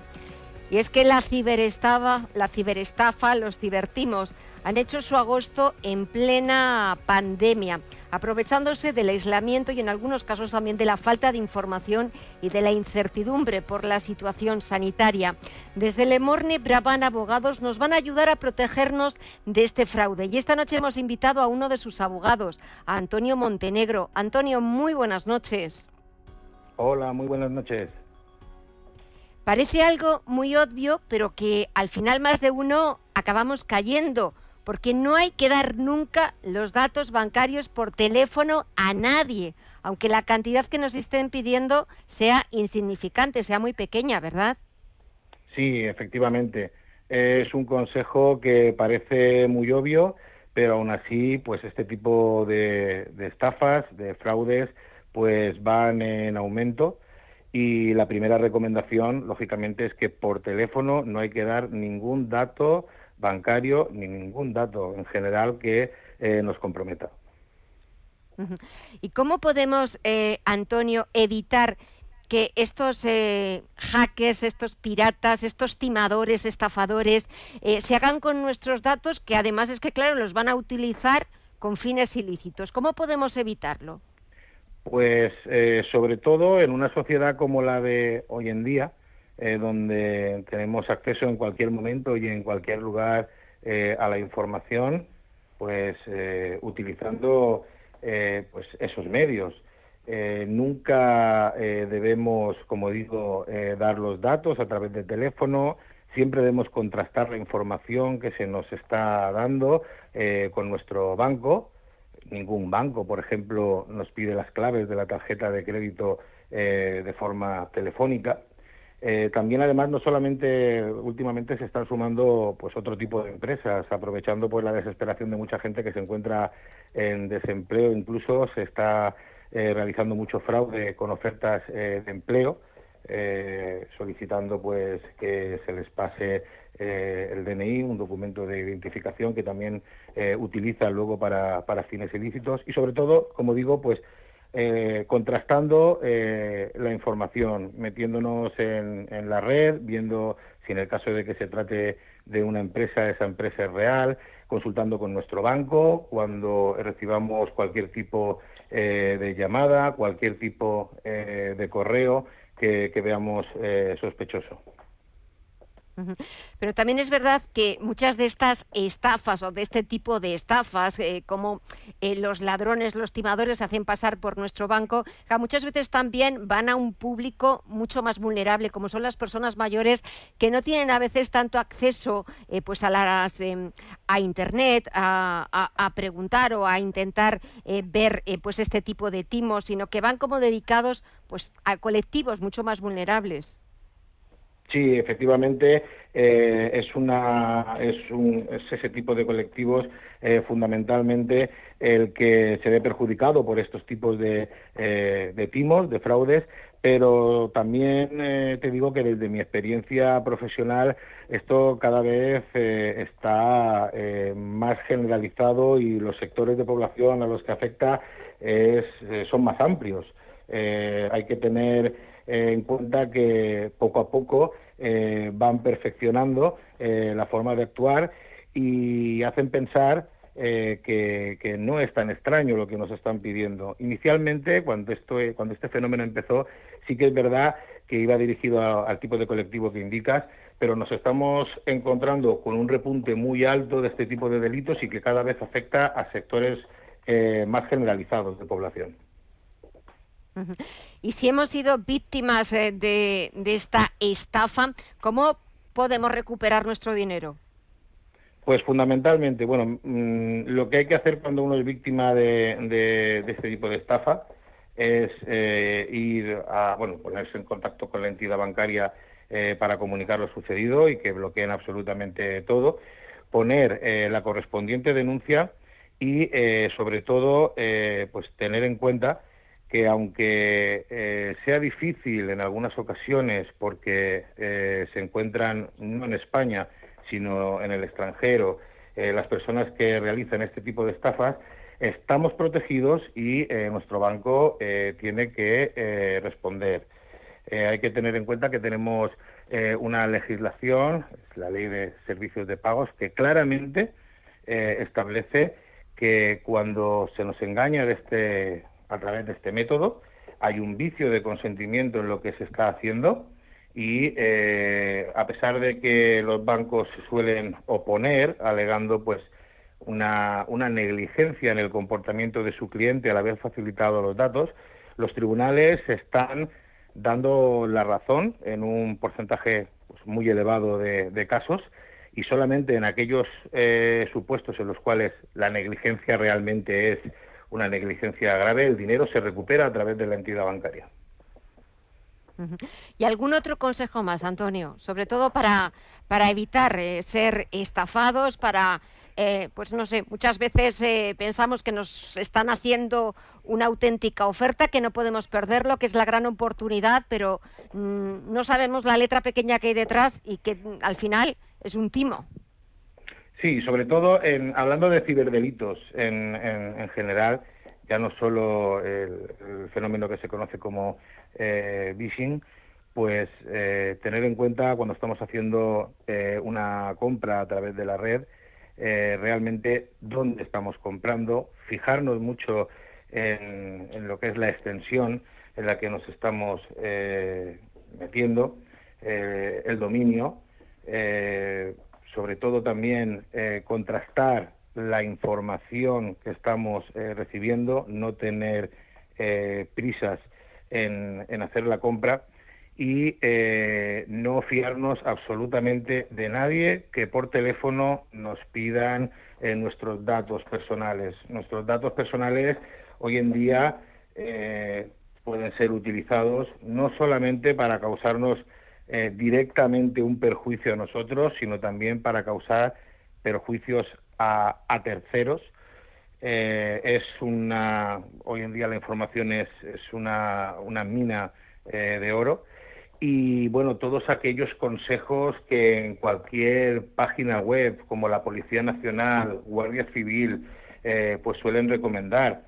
S6: Y es que la ciberestafa, la ciberestafa, los cibertimos han hecho su agosto en plena pandemia, aprovechándose del aislamiento y en algunos casos también de la falta de información y de la incertidumbre por la situación sanitaria. Desde Lemorne Brabant Abogados nos van a ayudar a protegernos de este fraude. Y esta noche hemos invitado a uno de sus abogados, a Antonio Montenegro. Antonio, muy buenas noches.
S19: Hola, muy buenas noches.
S6: Parece algo muy obvio, pero que al final más de uno acabamos cayendo. porque no hay que dar nunca los datos bancarios por teléfono a nadie, aunque la cantidad que nos estén pidiendo sea insignificante, sea muy pequeña, ¿verdad?
S19: Sí, efectivamente. Es un consejo que parece muy obvio, pero aún así, pues este tipo de, de estafas, de fraudes, pues van en aumento y la primera recomendación, lógicamente, es que por teléfono no hay que dar ningún dato bancario ni ningún dato en general que eh, nos comprometa.
S6: ¿Y cómo podemos, eh, Antonio, evitar que estos eh, hackers, estos piratas, estos timadores, estafadores, se hagan con nuestros datos, que además es que, claro, los van a utilizar con fines ilícitos? ¿Cómo podemos evitarlo?
S19: Pues eh, sobre todo en una sociedad como la de hoy en día, eh, donde tenemos acceso en cualquier momento y en cualquier lugar eh, a la información, pues utilizando pues esos medios. nunca debemos, como digo, dar los datos a través de teléfono, siempre debemos contrastar la información que se nos está dando con nuestro banco ningún banco, por ejemplo, nos pide las claves de la tarjeta de crédito eh, de forma telefónica. Eh, también, además, no solamente últimamente se están sumando pues otro tipo de empresas, aprovechando pues la desesperación de mucha gente que se encuentra en desempleo, incluso se está eh, realizando mucho fraude con ofertas de empleo. solicitando pues que se les pase eh, el DNI, un documento de identificación que también eh, utiliza luego para, para, fines ilícitos y sobre todo, como digo, pues eh, contrastando la información, metiéndonos en, en, la red, viendo si en el caso de que se trate de una empresa, esa empresa es real, consultando con nuestro banco cuando recibamos cualquier tipo de llamada, cualquier tipo de correo que veamos sospechoso.
S6: Pero también es verdad que muchas de estas estafas o de este tipo de estafas, eh, como eh, los ladrones, los timadores hacen pasar por nuestro banco, muchas veces también van a un público mucho más vulnerable, como son las personas mayores que no tienen a veces tanto acceso eh, pues a, las, em, a Internet, a, preguntar o a intentar ver pues este tipo de timos, sino que van como dedicados pues a colectivos mucho más vulnerables.
S19: Sí, efectivamente eh, es una es, un, es ese tipo de colectivos eh, fundamentalmente el que se ve perjudicado por estos tipos de, eh, de timos, de fraudes, pero también te digo que desde mi experiencia profesional esto cada vez está más generalizado y los sectores de población a los que afecta es, son más amplios. hay que tener eh, en cuenta que poco a poco eh, van perfeccionando eh, la forma de actuar y hacen pensar que, no es tan extraño lo que nos están pidiendo. Inicialmente, cuando, esto, cuando este fenómeno empezó, sí que es verdad que iba dirigido al tipo de colectivo que indicas, pero nos estamos encontrando con un repunte muy alto de este tipo de delitos y que cada vez afecta a sectores más generalizados de población.
S6: Y si hemos sido víctimas eh, de, esta estafa, ¿cómo podemos recuperar nuestro dinero?
S19: Pues fundamentalmente, bueno, mm, lo que hay que hacer cuando uno es víctima de, este tipo de estafa es eh, ir a, bueno, ponerse en contacto con la entidad bancaria eh, para comunicar lo sucedido y que bloqueen absolutamente todo, poner la correspondiente denuncia y, sobre todo, pues tener en cuenta que aunque eh, sea difícil en algunas ocasiones porque eh, se encuentran no en España, sino en el extranjero, eh, las personas que realizan este tipo de estafas, estamos protegidos y nuestro banco tiene que responder. hay que tener en cuenta que tenemos una legislación, la ley de servicios de pagos, que claramente establece que cuando se nos engaña de este a través de este método. Hay un vicio de consentimiento en lo que se está haciendo y eh, a pesar de que los bancos suelen oponer alegando pues una, negligencia en el comportamiento de su cliente al haber facilitado los datos, los tribunales están dando la razón en un porcentaje pues, muy elevado de, casos y solamente en aquellos eh, supuestos en los cuales la negligencia realmente es una negligencia grave, el dinero se recupera a través de la entidad bancaria.
S6: ¿Y algún otro consejo más, Antonio? Sobre todo para, para evitar eh, ser estafados, para, eh, pues no sé, muchas veces eh, pensamos que nos están haciendo una auténtica oferta, que no podemos perderlo, que es la gran oportunidad, pero mm, no sabemos la letra pequeña que hay detrás y que mm, al final es un timo.
S19: Sí, sobre todo en, hablando de ciberdelitos en, en, general, ya no solo el, fenómeno que se conoce como eh, phishing, pues eh, tener en cuenta cuando estamos haciendo eh, una compra a través de la red, eh, realmente dónde estamos comprando, fijarnos mucho en, en, lo que es la extensión en la que nos estamos metiendo, el dominio, sobre todo también contrastar la información que estamos recibiendo, no tener prisas en, hacer la compra y eh, no fiarnos absolutamente de nadie que por teléfono nos pidan eh, nuestros datos personales. Nuestros datos personales hoy en día eh, pueden ser utilizados no solamente para causarnos directamente un perjuicio a nosotros, sino también para causar perjuicios a, a terceros eh, es una, hoy en día la información es, una, mina eh, de oro y bueno, todos aquellos consejos que en cualquier página web como la Policía Nacional, Guardia Civil, eh, pues suelen recomendar.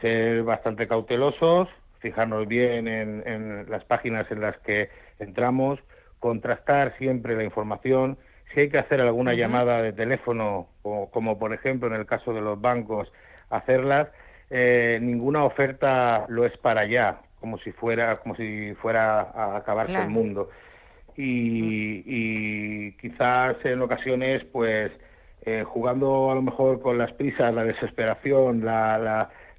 S19: Ser bastante cautelosos, fijarnos bien en, en las páginas en las que entramos, contrastar siempre la información, si hay que hacer alguna llamada de teléfono, o, como por ejemplo en el caso de los bancos, hacerlas, eh, ninguna oferta lo es para allá, como si fuera, como si fuera a acabarse el mundo. Y, quizás en ocasiones, pues, eh, jugando a lo mejor con las prisas, la desesperación,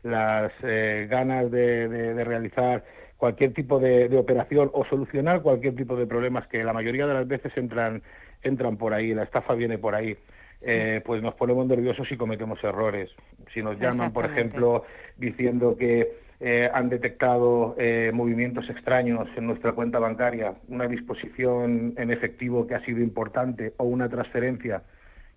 S19: las eh, ganas de, realizar cualquier tipo de, de, operación o solucionar cualquier tipo de problemas que la mayoría de las veces entran entran por ahí, la estafa viene por ahí. Eh, pues nos ponemos nerviosos y cometemos errores. Si nos llaman, por ejemplo, diciendo que eh, han detectado eh, movimientos extraños en nuestra cuenta bancaria, una disposición en efectivo que ha sido importante o una transferencia,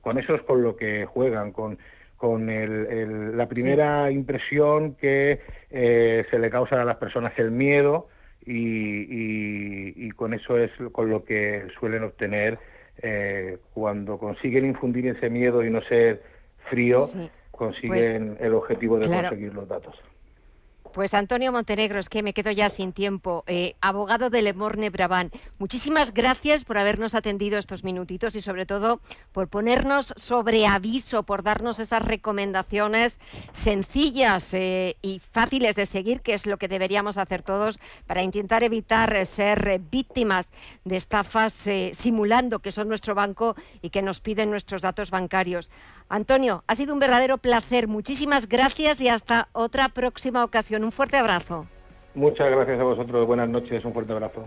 S19: con eso es con lo que juegan, con, con el, la primera impresión que se le causa a las personas, el miedo, y, y con eso es con lo que suelen obtener eh, cuando consiguen infundir ese miedo y no ser frío, consiguen pues, el objetivo de conseguir los datos.
S6: Pues Antonio Montenegro, es que me quedo ya sin tiempo. Eh, abogado de Lemorne Brabant, muchísimas gracias por habernos atendido estos minutitos y sobre todo por ponernos sobre aviso, por darnos esas recomendaciones sencillas eh, y fáciles de seguir, que es lo que deberíamos hacer todos para intentar evitar ser víctimas de estafas eh, simulando que son nuestro banco y que nos piden nuestros datos bancarios. Antonio, ha sido un verdadero placer. Muchísimas gracias y hasta otra próxima ocasión. Un fuerte abrazo.
S19: Muchas gracias a vosotros. Buenas noches. Un fuerte abrazo.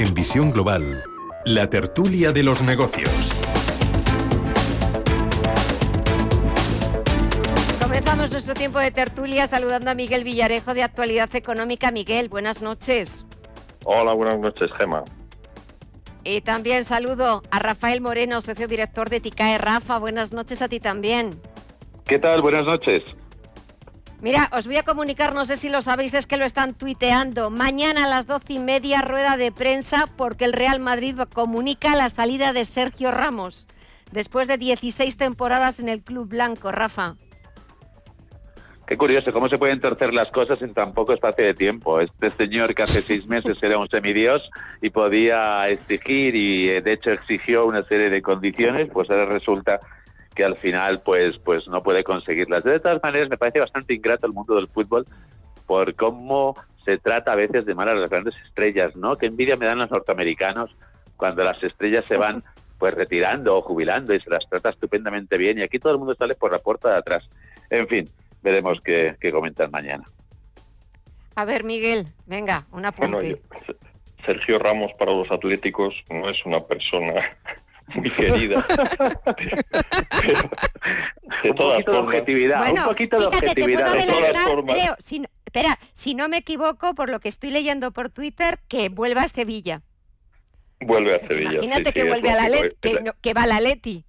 S15: En Visión Global, la tertulia de los negocios.
S6: Comenzamos nuestro tiempo de tertulia saludando a Miguel Villarejo de Actualidad Económica. Miguel, buenas noches.
S20: Hola, buenas noches, Gema.
S6: Y también saludo a Rafael Moreno, socio director de TICAE. Rafa, buenas noches a ti también.
S21: ¿Qué tal? Buenas noches.
S6: Mira, os voy a comunicar, no sé si lo sabéis, es que lo están tuiteando. Mañana a las doce y media, rueda de prensa, porque el Real Madrid comunica la salida de Sergio Ramos, después de 16 temporadas en el Club Blanco. Rafa.
S21: Qué curioso, cómo se pueden torcer las cosas en tan poco espacio de tiempo. Este señor que hace seis meses era un semidios y podía exigir y eh, de hecho exigió una serie de condiciones, pues ahora resulta que al final pues pues no puede conseguirlas. De todas maneras, me parece bastante ingrato el mundo del fútbol por cómo se trata a veces de mal a las grandes estrellas, ¿no? Qué envidia me dan los norteamericanos cuando las estrellas se van pues retirando o jubilando y se las trata estupendamente bien y aquí todo el mundo sale por la puerta de atrás. En fin, veremos qué, comentan mañana.
S6: A ver, Miguel, venga, una apunte.
S20: Sergio Ramos para los Atléticos no es una persona muy querida.
S21: de todas formas. objetividad, un poquito de objetividad. de todas
S6: formas. si, espera, si no me equivoco, por lo que estoy leyendo por Twitter, que vuelva a Sevilla.
S20: Vuelve a Sevilla.
S6: Imagínate que vuelve a la Leti, que, va a la Leti.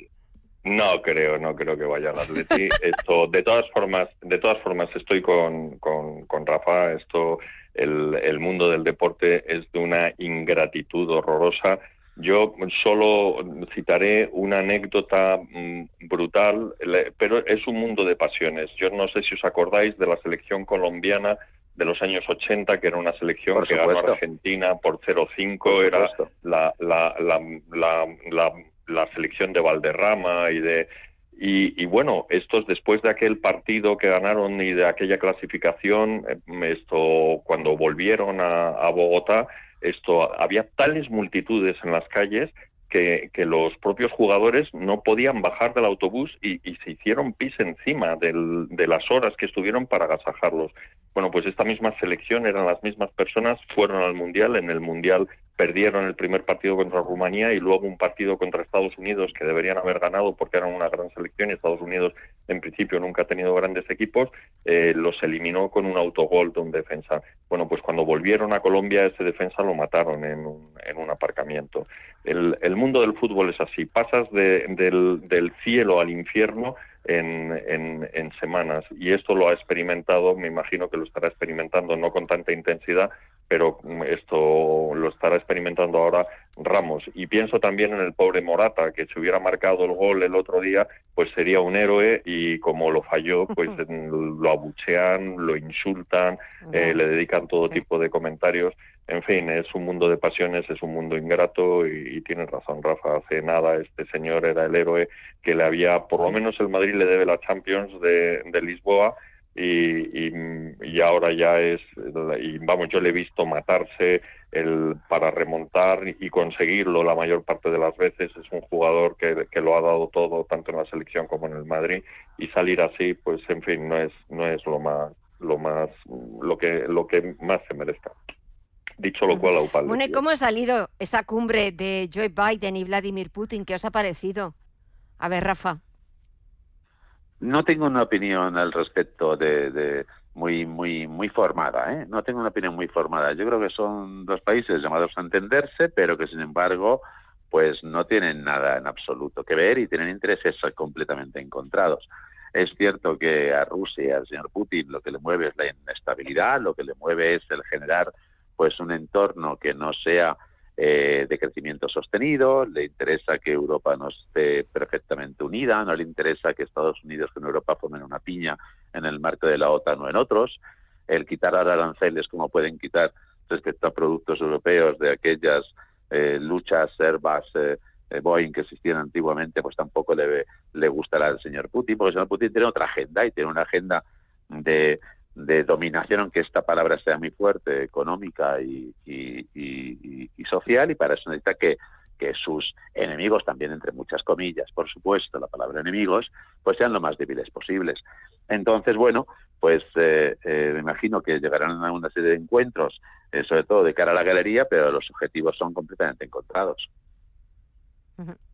S20: No creo, no creo que vaya a la Atleti. Esto, de todas formas, de todas formas, estoy con, con, con Rafa. Esto, el, el mundo del deporte es de una ingratitud horrorosa yo solo citaré una anécdota mm, brutal, pero es un mundo de pasiones. Yo no sé si os acordáis de la selección colombiana de los años 80, que era una selección que ganó Argentina por 0-5, era la, la, la, la, selección de Valderrama y de... Y, bueno, estos después de aquel partido que ganaron y de aquella clasificación, eh, esto cuando volvieron a Bogotá, esto había tales multitudes en las calles que, los propios jugadores no podían bajar del autobús y, se hicieron pis encima de las horas que estuvieron para agasajarlos. Bueno, pues esta misma selección eran las mismas personas, fueron al Mundial, en el Mundial perdieron el primer partido contra Rumanía y luego un partido contra Estados Unidos que deberían haber ganado porque eran una gran selección y Estados Unidos en principio nunca ha tenido grandes equipos, eh, los eliminó con un autogol de un defensa. Bueno, pues cuando volvieron a Colombia ese defensa lo mataron en un, en un aparcamiento. El, el, mundo del fútbol es así, pasas del, del cielo al infierno en, en, semanas. Y esto lo ha experimentado, me imagino que lo estará experimentando no con tanta intensidad, pero esto lo estará experimentando ahora Ramos. Y pienso también en el pobre Morata, que si hubiera marcado el gol el otro día, pues sería un héroe y como lo falló, pues lo abuchean, lo insultan, eh, le dedican todo tipo de comentarios en fin, es un mundo de pasiones, es un mundo ingrato y, y tienes razón, Rafa. Hace nada este señor era el héroe que le había, por lo menos el Madrid le debe la Champions de, Lisboa y, y, ahora ya es, y vamos, yo le he visto matarse el, para remontar y conseguirlo la mayor parte de las veces. Es un jugador que, que lo ha dado todo, tanto en la selección como en el Madrid, y salir así, pues en fin, no es, no es lo más, lo más, lo que, lo que más se merezca. Dicho lo cual,
S6: Bueno, ¿y cómo ha salido esa cumbre de Joe Biden y Vladimir Putin? ¿Qué os ha parecido? A ver, Rafa.
S21: No tengo una opinión al respecto de, muy muy muy formada, ¿eh? No tengo una opinión muy formada. Yo creo que son dos países llamados a entenderse, pero que sin embargo, pues no tienen nada en absoluto que ver y tienen intereses completamente encontrados. Es cierto que a Rusia, al señor Putin, lo que le mueve es la inestabilidad, lo que le mueve es el generar pues un entorno que no sea eh, de crecimiento sostenido, le interesa que Europa no esté perfectamente unida, no le interesa que Estados Unidos con Europa formen una piña en el marco de la OTAN o en otros. el quitar aranceles como pueden quitar respecto a productos europeos de aquellas eh, luchas servas eh, eh, Boeing que existían antiguamente, pues tampoco le, le gustará al señor Putin, porque el señor Putin tiene otra agenda y tiene una agenda de, de dominación, aunque esta palabra sea muy fuerte, económica y, y, y, social, y para eso necesita que, que sus enemigos, también entre muchas comillas, por supuesto, la palabra enemigos, pues sean lo más débiles posibles. Entonces, bueno, pues eh, eh, me imagino que llegarán a una serie de encuentros, eh, sobre todo de cara a la galería, pero los objetivos son completamente encontrados.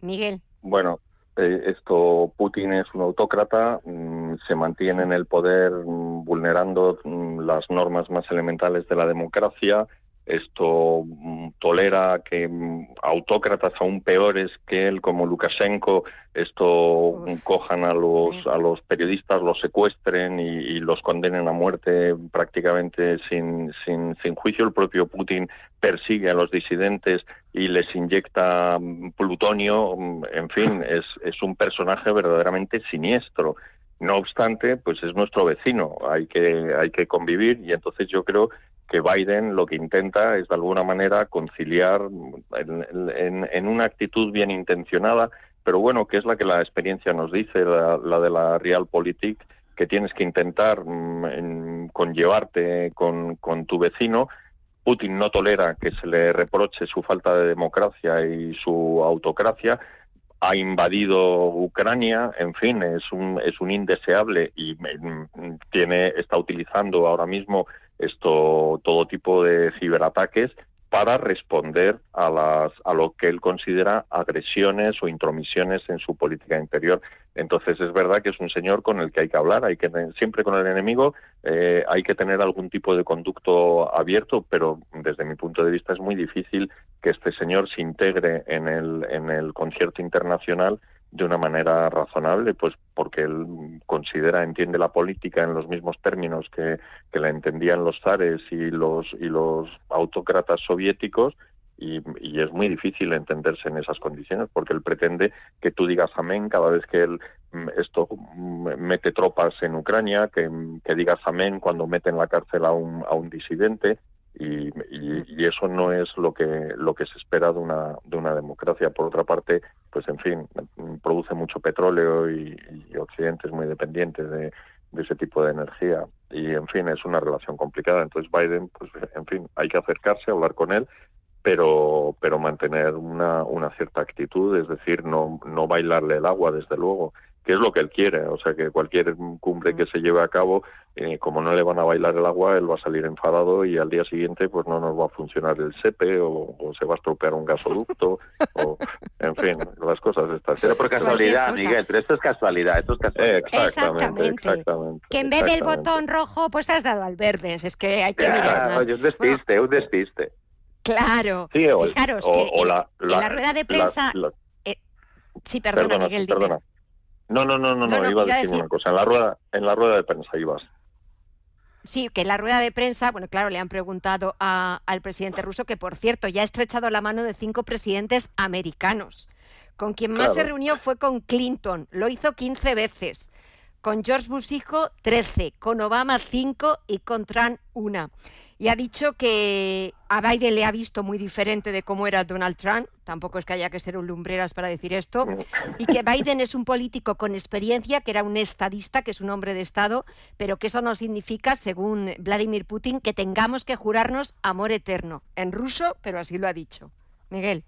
S6: Miguel.
S20: Bueno, eh, esto Putin es un autócrata, mm, se mantiene en el poder mm, vulnerando mm, las normas más elementales de la democracia, esto mm, tolera que mm, autócratas aún peores que él, como Lukashenko, esto mm, cojan a los, a los periodistas, los secuestren y, los condenen a muerte prácticamente sin, sin, sin juicio. El propio Putin persigue a los disidentes y les inyecta plutonio. En fin, es, es un personaje verdaderamente siniestro. No obstante, pues es nuestro vecino, hay que, hay que convivir y entonces yo creo que Biden lo que intenta es de alguna manera conciliar en, una actitud bien intencionada, pero bueno, que es la que la experiencia nos dice, la, de la Realpolitik, que tienes que intentar mm, conllevarte con, con tu vecino. Putin no tolera que se le reproche su falta de democracia y su autocracia, ha invadido Ucrania, en fin, es un, es un indeseable y mm, tiene, está utilizando ahora mismo esto todo tipo de ciberataques para responder a, las, a lo que él considera agresiones o intromisiones en su política interior. Entonces es verdad que es un señor con el que hay que hablar, hay que siempre con el enemigo eh, hay que tener algún tipo de conducto abierto, pero desde mi punto de vista es muy difícil que este señor se integre en el, en el concierto internacional de una manera razonable, pues porque él considera, entiende la política en los mismos términos que, que la entendían los zares y los, y los autócratas soviéticos, y, y, es muy difícil entenderse en esas condiciones porque él pretende que tú digas amén cada vez que él mm, esto mm, mete tropas en Ucrania, que, que digas amén cuando mete en la cárcel a un, a un disidente, y, y, eso no es lo que lo que se espera de una de una democracia. Por otra parte pues en fin produce mucho petróleo y, Occidente es muy dependiente de, de, ese tipo de energía. Y en fin es una relación complicada. Entonces Biden pues en fin hay que acercarse hablar con él pero pero mantener una una cierta actitud es decir no no bailarle el agua desde luego que es lo que él quiere. O sea, que cualquier cumbre que se lleve a cabo, eh, como no le van a bailar el agua, él va a salir enfadado y al día siguiente pues no nos va a funcionar el SEPE o, se va a estropear un gasoducto o, en fin, las cosas estas.
S21: Pero por casualidad, Miguel, pero esto es casualidad, esto es casualidad.
S20: exactamente, exactamente,
S6: Que en vez del botón rojo, pues has dado al verde. Es que hay que mirar.
S21: un despiste, un despiste.
S6: Claro. Fijaros que en, la, rueda de prensa... Eh, sí, perdona, Miguel,
S20: perdona. No, no, no, no, no, iba a decir, una cosa. En la rueda, en la rueda de prensa ibas.
S6: Sí, que en la rueda de prensa, bueno, claro, le han preguntado al presidente ruso que, por cierto, ya ha estrechado la mano de cinco presidentes americanos. Con quien más se reunió fue con Clinton, lo hizo 15 veces. Con George Bush hijo, 13. Con Obama, 5 y con Trump, 1 y ha dicho que a Biden le ha visto muy diferente de cómo era Donald Trump, tampoco es que haya que ser un lumbreras para decir esto, y que Biden es un político con experiencia, que era un estadista, que es un hombre de Estado, pero que eso no significa, según Vladimir Putin, que tengamos que jurarnos amor eterno, en ruso, pero así lo ha dicho. Miguel.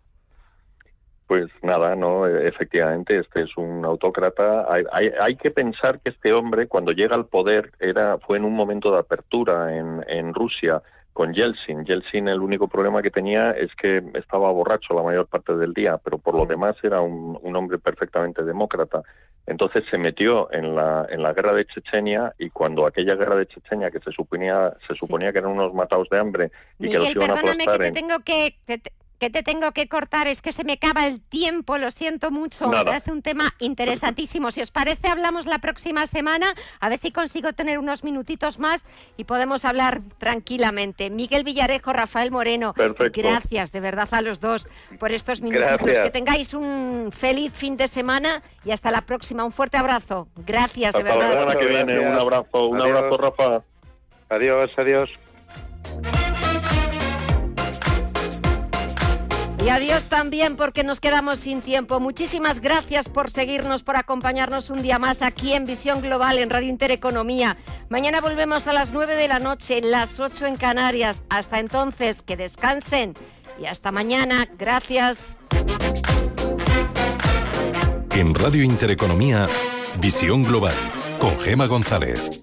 S20: Pues nada, no, efectivamente, este es un autócrata. Hay, hay, que pensar que este hombre, cuando llega al poder, era, fue en un momento de apertura en, en Rusia con Yeltsin. Yeltsin, el único problema que tenía es que estaba borracho la mayor parte del día, pero por lo demás era un, un hombre perfectamente demócrata. Entonces se metió en la, en la guerra de Chechenia y cuando aquella guerra de Chechenia que se suponía, se suponía que eran unos matados de hambre y que los iban a aplastar
S6: que te tengo que, que te tengo que cortar, es que se me acaba el tiempo, lo siento mucho. Me parece un tema interesantísimo. Si os parece, hablamos la próxima semana, a ver si consigo tener unos minutitos más y podemos hablar tranquilamente. Miguel Villarejo, Rafael Moreno, gracias de verdad a los dos por estos minutitos. Que tengáis un feliz fin de semana y hasta la próxima. Un fuerte abrazo. Gracias,
S20: de
S6: verdad.
S20: La semana que viene. Un abrazo, un abrazo, Rafa.
S21: Adiós, adiós.
S6: Y adiós también porque nos quedamos sin tiempo. Muchísimas gracias por seguirnos, por acompañarnos un día más aquí en Visión Global en Radio Intereconomía. Mañana volvemos a las 9 de la noche, las 8 en Canarias. Hasta entonces, que descansen y hasta mañana. Gracias.
S15: En Radio Intereconomía, Visión Global, con Gema González.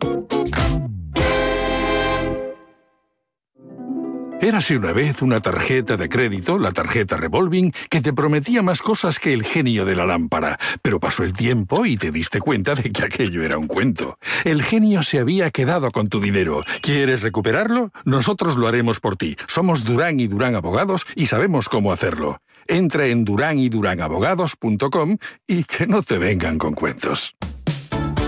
S22: Érase una vez una tarjeta de crédito, la tarjeta revolving, que te prometía más cosas que el genio de la lámpara, pero pasó el tiempo y te diste cuenta de que aquello era un cuento. El genio se había quedado con tu dinero. ¿Quieres recuperarlo? Nosotros lo haremos por ti. Somos Durán y Durán Abogados y sabemos cómo hacerlo. Entra en duranyduranAbogados.com y que no te vengan con cuentos.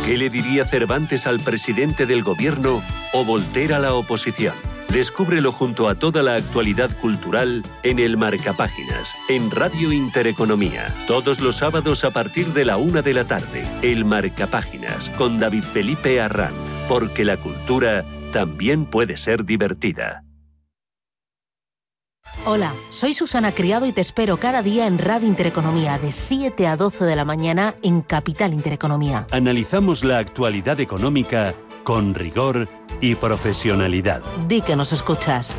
S2: ¿Qué le diría Cervantes al presidente del gobierno o Voltaire a la oposición? Descúbrelo junto a toda la actualidad cultural en el Marcapáginas, en Radio Intereconomía. Todos los sábados a partir de la una de la tarde. El Marcapáginas, con David Felipe Arranz. Porque la cultura también puede ser divertida.
S23: Hola, soy Susana Criado y te espero cada día en Radio Intereconomía de 7 a 12 de la mañana en Capital Intereconomía.
S2: Analizamos la actualidad económica con rigor y profesionalidad.
S23: Di que nos escuchas.